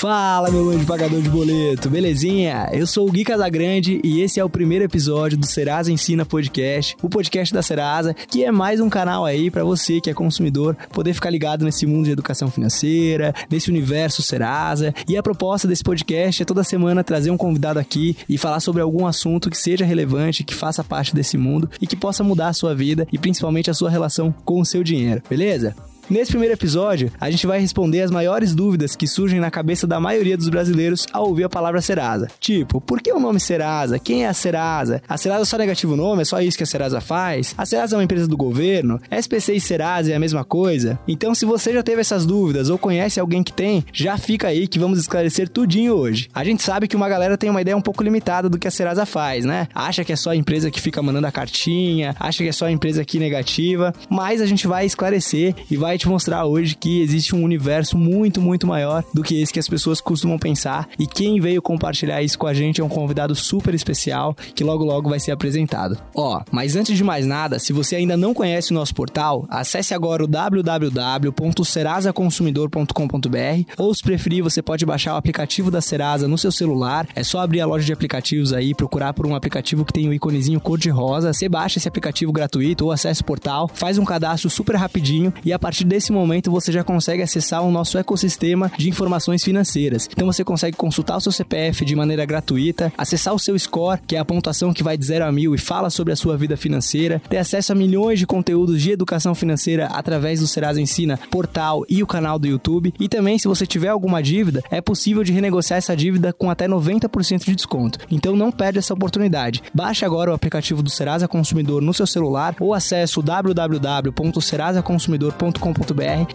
Fala, meu anjo pagador de boleto, belezinha? Eu sou o Gui Casagrande e esse é o primeiro episódio do Serasa Ensina Podcast, o podcast da Serasa, que é mais um canal aí para você que é consumidor poder ficar ligado nesse mundo de educação financeira, nesse universo Serasa. E a proposta desse podcast é toda semana trazer um convidado aqui e falar sobre algum assunto que seja relevante, que faça parte desse mundo e que possa mudar a sua vida e principalmente a sua relação com o seu dinheiro, beleza? Nesse primeiro episódio, a gente vai responder as maiores dúvidas que surgem na cabeça da maioria dos brasileiros ao ouvir a palavra Serasa. Tipo, por que o nome Serasa? Quem é a Serasa? A Serasa é só negativo nome? É só isso que a Serasa faz? A Serasa é uma empresa do governo? SPC e Serasa é a mesma coisa? Então, se você já teve essas dúvidas ou conhece alguém que tem, já fica aí que vamos esclarecer tudinho hoje. A gente sabe que uma galera tem uma ideia um pouco limitada do que a Serasa faz, né? Acha que é só a empresa que fica mandando a cartinha, acha que é só a empresa aqui negativa, mas a gente vai esclarecer e vai te mostrar hoje que existe um universo muito, muito maior do que esse que as pessoas costumam pensar. E quem veio compartilhar isso com a gente é um convidado super especial que logo logo vai ser apresentado. Ó, mas antes de mais nada, se você ainda não conhece o nosso portal, acesse agora o www.serasaconsumidor.com.br ou se preferir, você pode baixar o aplicativo da Serasa no seu celular. É só abrir a loja de aplicativos aí, procurar por um aplicativo que tem o íconezinho cor de rosa. Você baixa esse aplicativo gratuito ou acesse o portal, faz um cadastro super rapidinho e a partir desse momento você já consegue acessar o nosso ecossistema de informações financeiras. Então você consegue consultar o seu CPF de maneira gratuita, acessar o seu score, que é a pontuação que vai de 0 a mil e fala sobre a sua vida financeira, ter acesso a milhões de conteúdos de educação financeira através do Serasa Ensina portal e o canal do YouTube. E também, se você tiver alguma dívida, é possível de renegociar essa dívida com até 90% de desconto. Então não perde essa oportunidade. Baixe agora o aplicativo do Serasa Consumidor no seu celular ou acesse o www.serasaconsumidor.com.br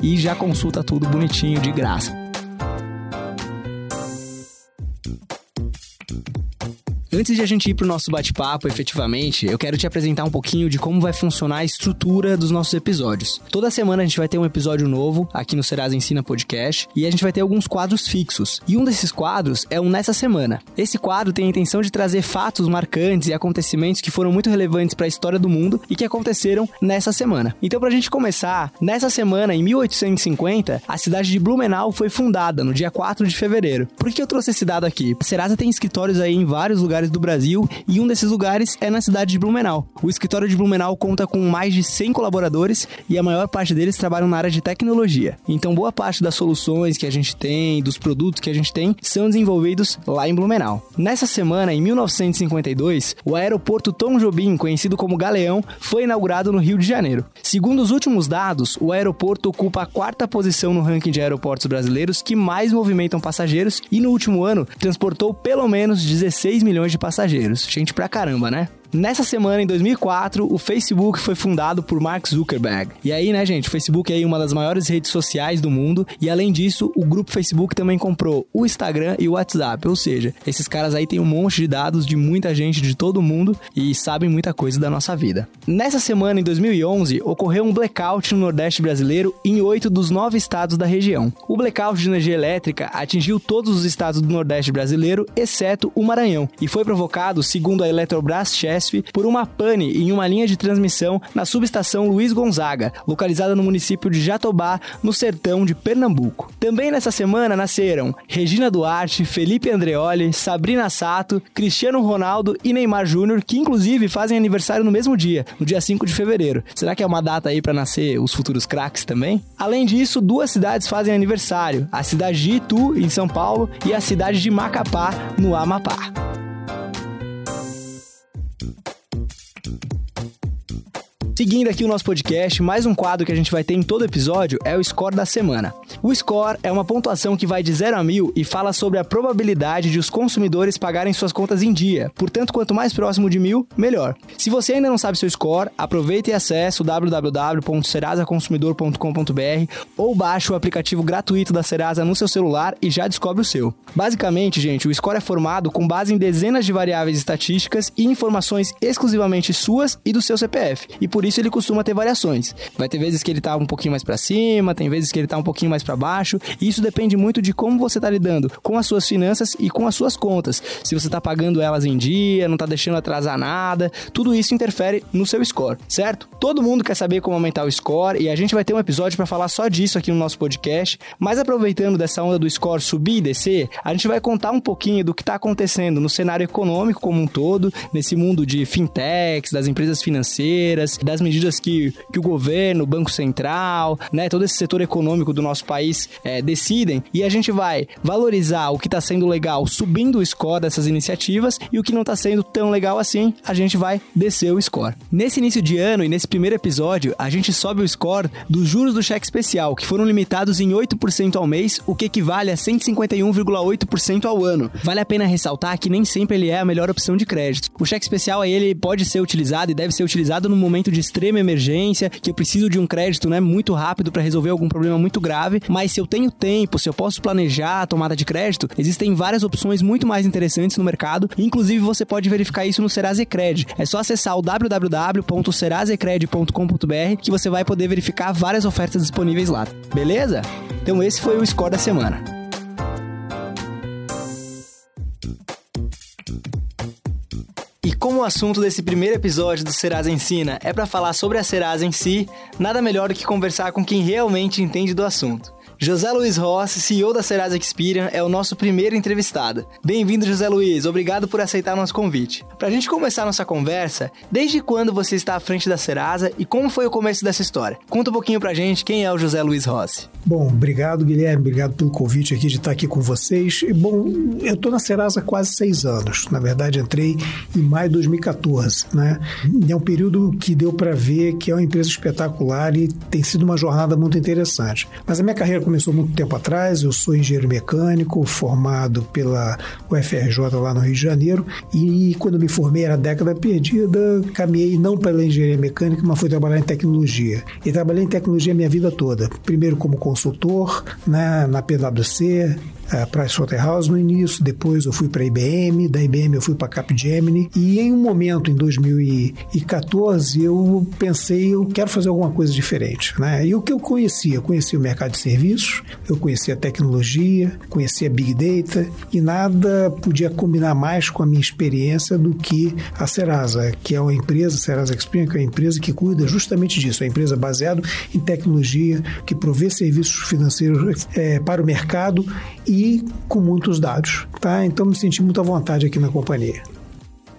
e já consulta tudo bonitinho de graça. Antes de a gente ir pro nosso bate-papo, efetivamente, eu quero te apresentar um pouquinho de como vai funcionar a estrutura dos nossos episódios. Toda semana a gente vai ter um episódio novo aqui no Serasa Ensina Podcast e a gente vai ter alguns quadros fixos. E um desses quadros é o Nessa Semana. Esse quadro tem a intenção de trazer fatos marcantes e acontecimentos que foram muito relevantes para a história do mundo e que aconteceram nessa semana. Então, pra gente começar, nessa semana, em 1850, a cidade de Blumenau foi fundada no dia 4 de fevereiro. Por que eu trouxe esse dado aqui? A Serasa tem escritórios aí em vários lugares lugares do Brasil e um desses lugares é na cidade de Blumenau. O escritório de Blumenau conta com mais de 100 colaboradores e a maior parte deles trabalham na área de tecnologia. Então, boa parte das soluções que a gente tem, dos produtos que a gente tem, são desenvolvidos lá em Blumenau. Nessa semana, em 1952, o aeroporto Tom Jobim, conhecido como Galeão, foi inaugurado no Rio de Janeiro. Segundo os últimos dados, o aeroporto ocupa a quarta posição no ranking de aeroportos brasileiros que mais movimentam passageiros e no último ano transportou pelo menos 16 milhões de passageiros. Gente pra caramba, né? Nessa semana, em 2004, o Facebook foi fundado por Mark Zuckerberg. E aí, né, gente, o Facebook é uma das maiores redes sociais do mundo. E além disso, o grupo Facebook também comprou o Instagram e o WhatsApp. Ou seja, esses caras aí têm um monte de dados de muita gente de todo mundo e sabem muita coisa da nossa vida. Nessa semana, em 2011, ocorreu um blackout no Nordeste brasileiro em oito dos nove estados da região. O blackout de energia elétrica atingiu todos os estados do Nordeste brasileiro, exceto o Maranhão, e foi provocado, segundo a Eletrobras Chess, por uma pane em uma linha de transmissão na subestação Luiz Gonzaga, localizada no município de Jatobá, no sertão de Pernambuco. Também nessa semana nasceram Regina Duarte, Felipe Andreoli, Sabrina Sato, Cristiano Ronaldo e Neymar Júnior, que inclusive fazem aniversário no mesmo dia, no dia 5 de fevereiro. Será que é uma data aí para nascer os futuros craques também? Além disso, duas cidades fazem aniversário: a cidade de Itu, em São Paulo, e a cidade de Macapá, no Amapá. Seguindo aqui o nosso podcast, mais um quadro que a gente vai ter em todo episódio é o score da semana. O score é uma pontuação que vai de 0 a 1000 e fala sobre a probabilidade de os consumidores pagarem suas contas em dia. Portanto, quanto mais próximo de 1000, melhor. Se você ainda não sabe seu score, aproveita e acesse www.serasaconsumidor.com.br ou baixe o aplicativo gratuito da Serasa no seu celular e já descobre o seu. Basicamente, gente, o score é formado com base em dezenas de variáveis estatísticas e informações exclusivamente suas e do seu CPF. E por por isso ele costuma ter variações. Vai ter vezes que ele tá um pouquinho mais para cima, tem vezes que ele tá um pouquinho mais para baixo, e isso depende muito de como você tá lidando com as suas finanças e com as suas contas. Se você tá pagando elas em dia, não tá deixando atrasar nada, tudo isso interfere no seu score, certo? Todo mundo quer saber como aumentar o score e a gente vai ter um episódio para falar só disso aqui no nosso podcast, mas aproveitando dessa onda do score subir e descer, a gente vai contar um pouquinho do que está acontecendo no cenário econômico como um todo, nesse mundo de fintechs, das empresas financeiras, das medidas que, que o governo, o Banco Central, né, todo esse setor econômico do nosso país é, decidem, e a gente vai valorizar o que está sendo legal subindo o score dessas iniciativas e o que não está sendo tão legal assim, a gente vai descer o score. Nesse início de ano e nesse primeiro episódio, a gente sobe o score dos juros do cheque especial, que foram limitados em 8% ao mês, o que equivale a 151,8% ao ano. Vale a pena ressaltar que nem sempre ele é a melhor opção de crédito. O cheque especial ele pode ser utilizado e deve ser utilizado no momento de extrema emergência, que eu preciso de um crédito né, muito rápido para resolver algum problema muito grave, mas se eu tenho tempo, se eu posso planejar a tomada de crédito, existem várias opções muito mais interessantes no mercado, inclusive você pode verificar isso no Serasa Cred. É só acessar o www.serasecred.com.br que você vai poder verificar várias ofertas disponíveis lá. Beleza? Então esse foi o score da semana. Como o assunto desse primeiro episódio do Serasa Ensina é para falar sobre a Serasa em si, nada melhor do que conversar com quem realmente entende do assunto. José Luiz Rossi, CEO da Serasa Experian, é o nosso primeiro entrevistado. Bem-vindo, José Luiz. Obrigado por aceitar nosso convite. Para a gente começar nossa conversa, desde quando você está à frente da Serasa e como foi o começo dessa história? Conta um pouquinho pra gente quem é o José Luiz Rossi. Bom, obrigado, Guilherme. Obrigado pelo convite aqui de estar aqui com vocês. Bom, eu estou na Serasa há quase seis anos. Na verdade, entrei em maio de 2014. Né? É um período que deu para ver que é uma empresa espetacular e tem sido uma jornada muito interessante. Mas a minha carreira começou muito tempo atrás. Eu sou engenheiro mecânico, formado pela UFRJ lá no Rio de Janeiro. E quando me formei, era década perdida, caminhei não pela engenharia mecânica, mas fui trabalhar em tecnologia. E trabalhei em tecnologia minha vida toda. Primeiro como consultor né, na PwC, a Pricewaterhouse no início, depois eu fui para a IBM, da IBM eu fui para a Capgemini e em um momento em 2014 eu pensei eu quero fazer alguma coisa diferente, né? E o que eu conhecia, eu conhecia o mercado de serviços, eu conhecia a tecnologia, conhecia Big Data e nada podia combinar mais com a minha experiência do que a Serasa, que é uma empresa, Serasa Experience, que é uma empresa que cuida justamente disso, é uma empresa baseada em tecnologia, que provê serviços financeiros é, para o mercado e e com muitos dados, tá? Então me senti muito à vontade aqui na companhia.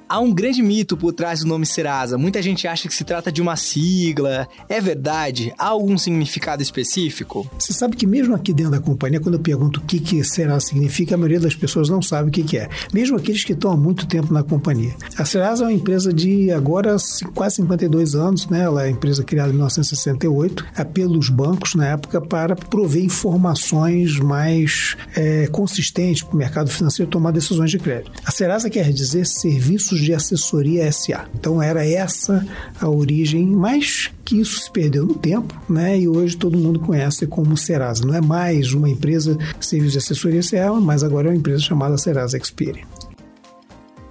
Há um grande mito por trás do nome Serasa. Muita gente acha que se trata de uma sigla. É verdade? Há algum significado específico? Você sabe que mesmo aqui dentro da companhia, quando eu pergunto o que, que Serasa significa, a maioria das pessoas não sabe o que, que é. Mesmo aqueles que estão há muito tempo na companhia. A Serasa é uma empresa de agora quase 52 anos, né? Ela é uma empresa criada em 1968 é pelos bancos na época para prover informações mais é, consistentes para o mercado financeiro tomar decisões de crédito. A Serasa quer dizer serviços de assessoria SA. Então era essa a origem, mas que isso se perdeu no tempo, né? E hoje todo mundo conhece como Serasa. Não é mais uma empresa de serviço de assessoria SA, mas agora é uma empresa chamada Serasa Experian.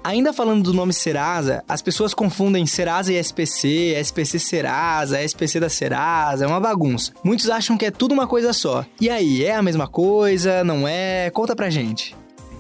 Ainda falando do nome Serasa, as pessoas confundem Serasa e SPC, SPC Serasa, SPC da Serasa, é uma bagunça. Muitos acham que é tudo uma coisa só. E aí, é a mesma coisa? Não é? Conta pra gente.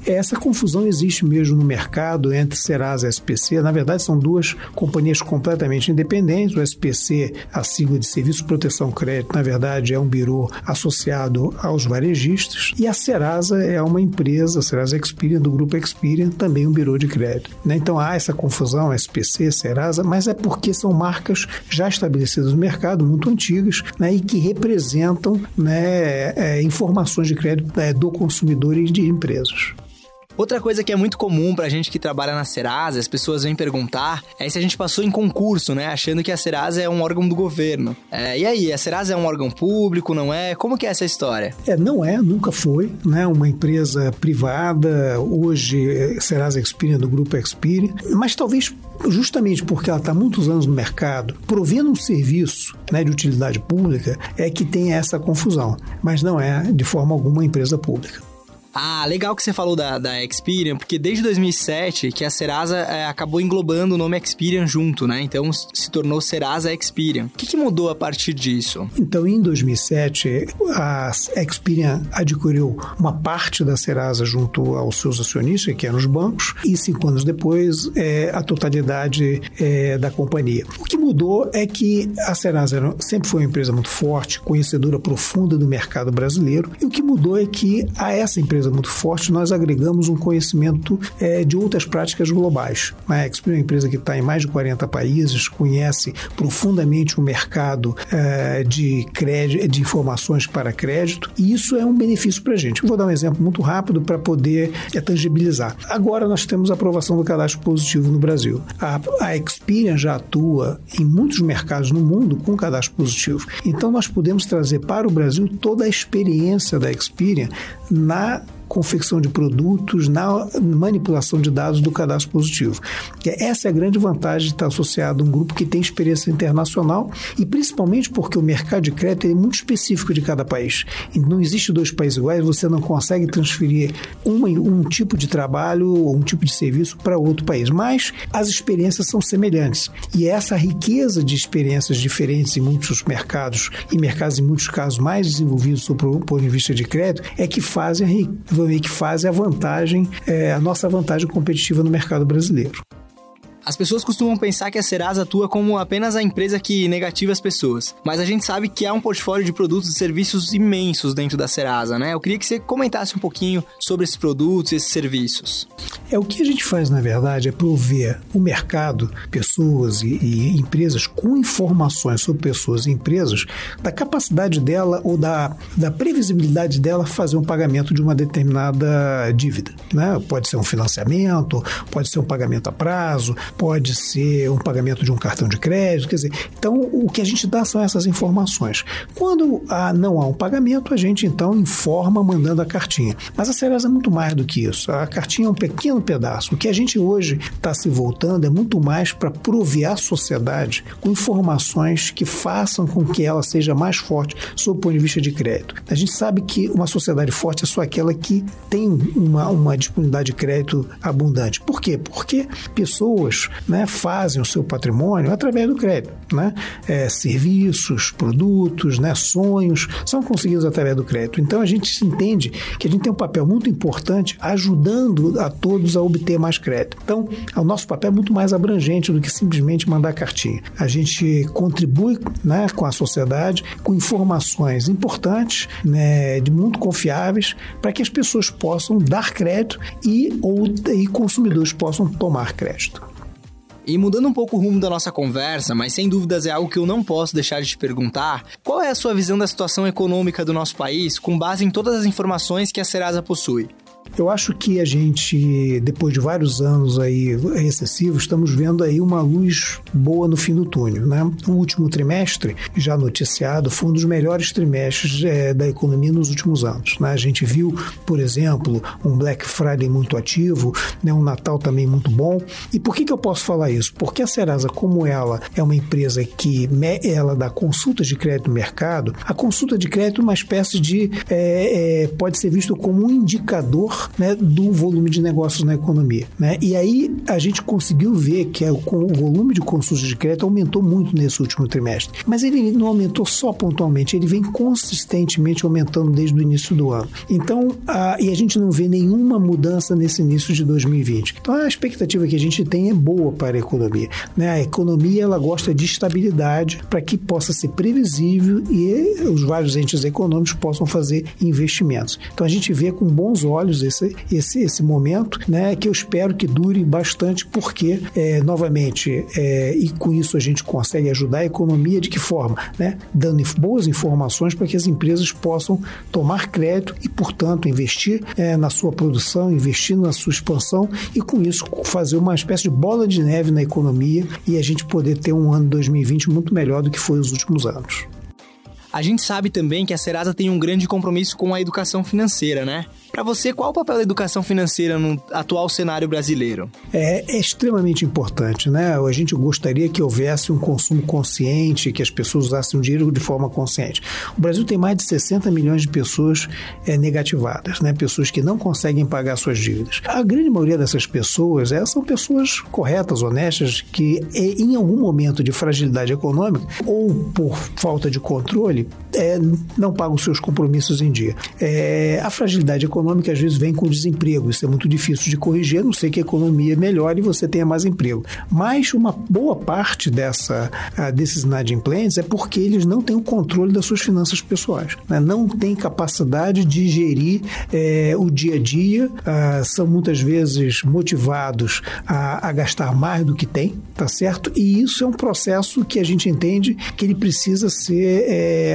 Essa confusão existe mesmo no mercado entre Serasa e SPC. Na verdade, são duas companhias completamente independentes. O SPC, a sigla de Serviço de Proteção Crédito, na verdade, é um birô associado aos varejistas. E a Serasa é uma empresa, a Serasa Experian, do grupo Experian, também um birô de crédito. Né? Então há essa confusão, SPC, Serasa, mas é porque são marcas já estabelecidas no mercado, muito antigas, né? e que representam né, é, informações de crédito é, do consumidor e de empresas. Outra coisa que é muito comum pra gente que trabalha na Serasa, as pessoas vêm perguntar, é se a gente passou em concurso, né? Achando que a Serasa é um órgão do governo. É, e aí, a Serasa é um órgão público, não é? Como que é essa história? É, não é, nunca foi, né? Uma empresa privada, hoje é Serasa Experian, do grupo Experian, mas talvez justamente porque ela está muitos anos no mercado, provendo um serviço né, de utilidade pública, é que tem essa confusão, mas não é de forma alguma uma empresa pública. Ah, legal que você falou da, da Experian, porque desde 2007 que a Serasa é, acabou englobando o nome Experian junto, né? Então se tornou Serasa Experian. O que, que mudou a partir disso? Então, em 2007, a Experian adquiriu uma parte da Serasa junto aos seus acionistas, que eram os bancos, e cinco anos depois, é, a totalidade é, da companhia. O que mudou é que a Serasa sempre foi uma empresa muito forte, conhecedora profunda do mercado brasileiro, e o que mudou é que a essa empresa empresa muito forte, nós agregamos um conhecimento é, de outras práticas globais. A Expert é uma empresa que está em mais de 40 países, conhece profundamente o mercado é, de, crédito, de informações para crédito, e isso é um benefício para a gente. Eu vou dar um exemplo muito rápido para poder é, tangibilizar. Agora nós temos a aprovação do cadastro positivo no Brasil. A, a Experian já atua em muitos mercados no mundo com cadastro positivo. Então nós podemos trazer para o Brasil toda a experiência da Experian na confecção de produtos, na manipulação de dados do cadastro positivo. Essa é a grande vantagem de estar associado a um grupo que tem experiência internacional e principalmente porque o mercado de crédito é muito específico de cada país. Não existe dois países iguais, você não consegue transferir um, um tipo de trabalho ou um tipo de serviço para outro país, mas as experiências são semelhantes. E essa riqueza de experiências diferentes em muitos mercados e mercados em muitos casos mais desenvolvidos do ponto de vista de crédito é que fazem e que fazem a vantagem, é, a nossa vantagem competitiva no mercado brasileiro. As pessoas costumam pensar que a Serasa atua como apenas a empresa que negativa as pessoas, mas a gente sabe que há um portfólio de produtos e serviços imensos dentro da Serasa, né? Eu queria que você comentasse um pouquinho sobre esses produtos e esses serviços. É o que a gente faz, na verdade, é prover o mercado, pessoas e, e empresas com informações sobre pessoas e empresas da capacidade dela ou da, da previsibilidade dela fazer um pagamento de uma determinada dívida, né? Pode ser um financiamento, pode ser um pagamento a prazo, pode ser um pagamento de um cartão de crédito, quer dizer, então o que a gente dá são essas informações. Quando há, não há um pagamento, a gente então informa mandando a cartinha. Mas a Serasa é muito mais do que isso. A cartinha é um pequeno pedaço. O que a gente hoje está se voltando é muito mais para prover a sociedade com informações que façam com que ela seja mais forte sob o ponto de vista de crédito. A gente sabe que uma sociedade forte é só aquela que tem uma, uma disponibilidade de crédito abundante. Por quê? Porque pessoas né, fazem o seu patrimônio através do crédito. Né? É, serviços, produtos, né, sonhos são conseguidos através do crédito. Então a gente entende que a gente tem um papel muito importante ajudando a todos a obter mais crédito. Então, o nosso papel é muito mais abrangente do que simplesmente mandar cartinha. A gente contribui né, com a sociedade com informações importantes, né, de muito confiáveis, para que as pessoas possam dar crédito e, ou, e consumidores possam tomar crédito. E mudando um pouco o rumo da nossa conversa, mas sem dúvidas é algo que eu não posso deixar de te perguntar, qual é a sua visão da situação econômica do nosso país com base em todas as informações que a Serasa possui? Eu acho que a gente, depois de vários anos aí recessivos, estamos vendo aí uma luz boa no fim do túnel, né? O último trimestre, já noticiado, foi um dos melhores trimestres é, da economia nos últimos anos, né? A gente viu, por exemplo, um Black Friday muito ativo, né? um Natal também muito bom. E por que, que eu posso falar isso? Porque a Serasa, como ela é uma empresa que ela dá consultas de crédito no mercado, a consulta de crédito é uma espécie de é, é, pode ser visto como um indicador né, do volume de negócios na economia. Né? E aí a gente conseguiu ver que o, o volume de consultas de crédito aumentou muito nesse último trimestre. Mas ele não aumentou só pontualmente, ele vem consistentemente aumentando desde o início do ano. Então, a, e a gente não vê nenhuma mudança nesse início de 2020. Então, a expectativa que a gente tem é boa para a economia. Né? A economia ela gosta de estabilidade para que possa ser previsível e os vários entes econômicos possam fazer investimentos. Então, a gente vê com bons olhos esse, esse, esse momento, né, que eu espero que dure bastante, porque, é, novamente, é, e com isso a gente consegue ajudar a economia de que forma? Né? Dando boas informações para que as empresas possam tomar crédito e, portanto, investir é, na sua produção, investir na sua expansão e, com isso, fazer uma espécie de bola de neve na economia e a gente poder ter um ano 2020 muito melhor do que foi os últimos anos. A gente sabe também que a Serasa tem um grande compromisso com a educação financeira, né? Para você, qual o papel da educação financeira no atual cenário brasileiro? É, é, extremamente importante, né? A gente gostaria que houvesse um consumo consciente, que as pessoas usassem o dinheiro de forma consciente. O Brasil tem mais de 60 milhões de pessoas é, negativadas, né? Pessoas que não conseguem pagar suas dívidas. A grande maioria dessas pessoas é, são pessoas corretas, honestas, que é, em algum momento de fragilidade econômica ou por falta de controle é, não pagam seus compromissos em dia. É, a fragilidade econômica às vezes vem com desemprego, isso é muito difícil de corrigir, a não sei que a economia melhore e você tenha mais emprego. Mas uma boa parte dessa, desses inadimplentes é porque eles não têm o controle das suas finanças pessoais, né? não têm capacidade de gerir é, o dia a dia, ah, são muitas vezes motivados a, a gastar mais do que tem, tá certo? E isso é um processo que a gente entende que ele precisa ser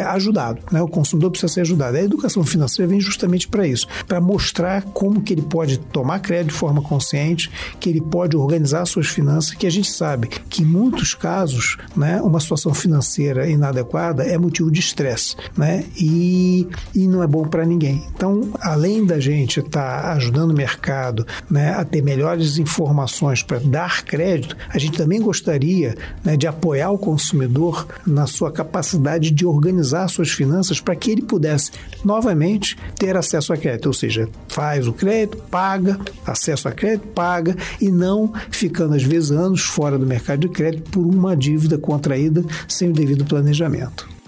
é, ajudado, né? O consumidor precisa ser ajudado. A educação financeira vem justamente para isso, para mostrar como que ele pode tomar crédito de forma consciente, que ele pode organizar suas finanças, que a gente sabe que em muitos casos, né, uma situação financeira inadequada é motivo de estresse, né? E, e não é bom para ninguém. Então, além da gente estar tá ajudando o mercado, né, a ter melhores informações para dar crédito, a gente também gostaria né, de apoiar o consumidor na sua capacidade de organizar suas finanças para que ele pudesse novamente ter acesso a crédito, ou seja, faz o crédito, paga, acesso a crédito, paga e não ficando às vezes anos fora do mercado de crédito por uma dívida contraída sem o devido planejamento.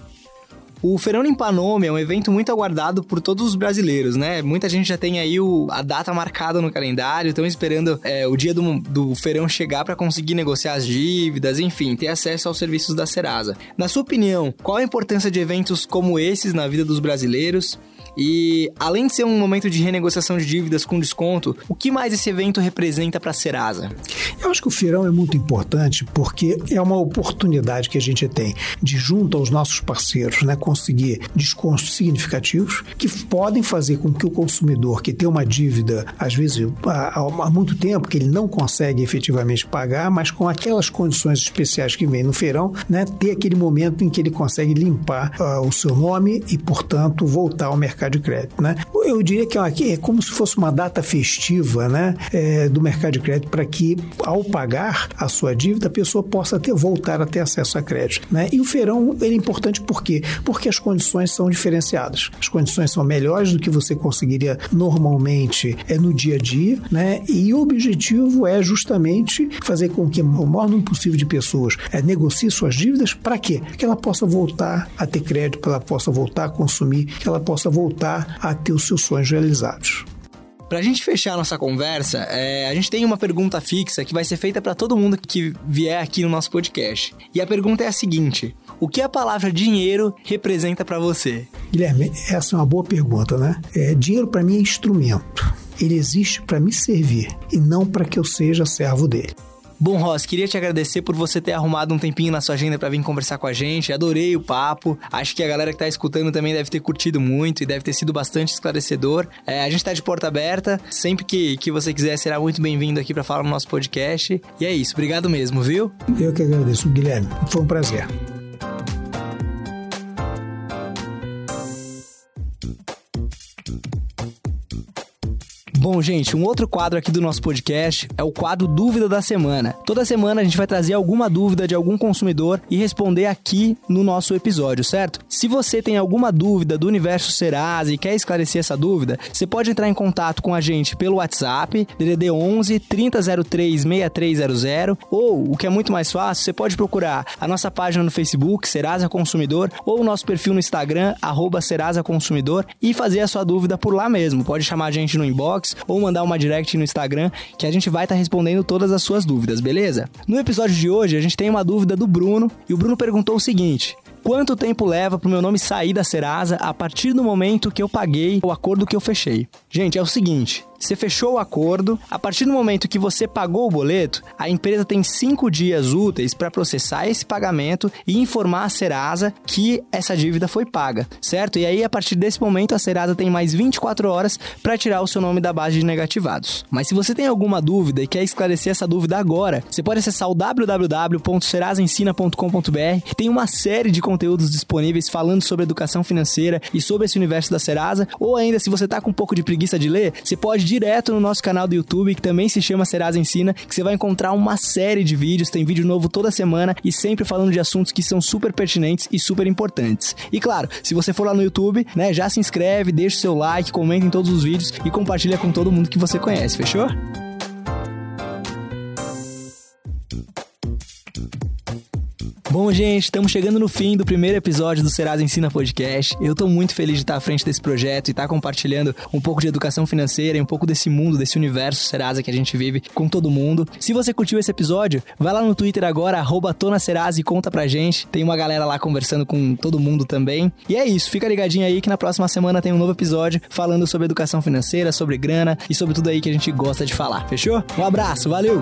O Feirão Limpa Nome é um evento muito aguardado por todos os brasileiros, né? Muita gente já tem aí o, a data marcada no calendário, estão esperando é, o dia do, do feirão chegar para conseguir negociar as dívidas, enfim, ter acesso aos serviços da Serasa. Na sua opinião, qual a importância de eventos como esses na vida dos brasileiros? E além de ser um momento de renegociação de dívidas com desconto, o que mais esse evento representa para a Serasa? Eu acho que o feirão é muito importante porque é uma oportunidade que a gente tem de, junto aos nossos parceiros, né, conseguir descontos significativos que podem fazer com que o consumidor que tem uma dívida, às vezes há, há muito tempo, que ele não consegue efetivamente pagar, mas com aquelas condições especiais que vem no feirão, né, ter aquele momento em que ele consegue limpar uh, o seu nome e, portanto, voltar ao mercado mercado de crédito, né? Eu diria que aqui é como se fosse uma data festiva, né, é, do mercado de crédito para que ao pagar a sua dívida a pessoa possa ter voltar a ter acesso a crédito, né? E o feirão ele é importante por quê? Porque as condições são diferenciadas. As condições são melhores do que você conseguiria normalmente é no dia a dia, né? E o objetivo é justamente fazer com que o maior número possível de pessoas é, negocie suas dívidas para quê? Que ela possa voltar a ter crédito, que ela possa voltar a consumir, que ela possa voltar voltar a ter os seus sonhos realizados. Pra gente fechar nossa conversa, é, a gente tem uma pergunta fixa que vai ser feita para todo mundo que vier aqui no nosso podcast. E a pergunta é a seguinte: o que a palavra dinheiro representa para você? Guilherme, essa é uma boa pergunta, né? É, dinheiro para mim é instrumento. Ele existe para me servir e não para que eu seja servo dele. Bom, Ross, queria te agradecer por você ter arrumado um tempinho na sua agenda para vir conversar com a gente. Adorei o papo. Acho que a galera que tá escutando também deve ter curtido muito e deve ter sido bastante esclarecedor. É, a gente tá de porta aberta. Sempre que, que você quiser, será muito bem-vindo aqui para falar no nosso podcast. E é isso. Obrigado mesmo, viu? Eu que agradeço, Guilherme. Foi um prazer. Bom, gente, um outro quadro aqui do nosso podcast é o quadro Dúvida da Semana. Toda semana a gente vai trazer alguma dúvida de algum consumidor e responder aqui no nosso episódio, certo? Se você tem alguma dúvida do universo Serasa e quer esclarecer essa dúvida, você pode entrar em contato com a gente pelo WhatsApp, DDD 11 3003 6300, ou, o que é muito mais fácil, você pode procurar a nossa página no Facebook, Serasa Consumidor, ou o nosso perfil no Instagram, arroba Serasa Consumidor, e fazer a sua dúvida por lá mesmo. Pode chamar a gente no inbox ou mandar uma direct no Instagram que a gente vai estar tá respondendo todas as suas dúvidas, beleza? No episódio de hoje a gente tem uma dúvida do Bruno e o Bruno perguntou o seguinte: quanto tempo leva para o meu nome sair da Serasa a partir do momento que eu paguei o acordo que eu fechei? Gente, é o seguinte: você fechou o acordo, a partir do momento que você pagou o boleto, a empresa tem cinco dias úteis para processar esse pagamento e informar a Serasa que essa dívida foi paga, certo? E aí, a partir desse momento, a Serasa tem mais 24 horas para tirar o seu nome da base de negativados. Mas se você tem alguma dúvida e quer esclarecer essa dúvida agora, você pode acessar o www.serasaensina.com.br. Tem uma série de conteúdos disponíveis falando sobre educação financeira e sobre esse universo da Serasa. Ou ainda, se você tá com um pouco de preguiça de ler, você pode direto no nosso canal do YouTube, que também se chama Serasa Ensina, que você vai encontrar uma série de vídeos, tem vídeo novo toda semana e sempre falando de assuntos que são super pertinentes e super importantes. E claro, se você for lá no YouTube, né, já se inscreve, deixa o seu like, comenta em todos os vídeos e compartilha com todo mundo que você conhece, fechou? Bom, gente, estamos chegando no fim do primeiro episódio do Serasa Ensina Podcast. Eu tô muito feliz de estar à frente desse projeto e estar compartilhando um pouco de educação financeira e um pouco desse mundo, desse universo Serasa que a gente vive com todo mundo. Se você curtiu esse episódio, vai lá no Twitter agora, arroba Serasa e conta pra gente. Tem uma galera lá conversando com todo mundo também. E é isso, fica ligadinho aí que na próxima semana tem um novo episódio falando sobre educação financeira, sobre grana e sobre tudo aí que a gente gosta de falar. Fechou? Um abraço, valeu!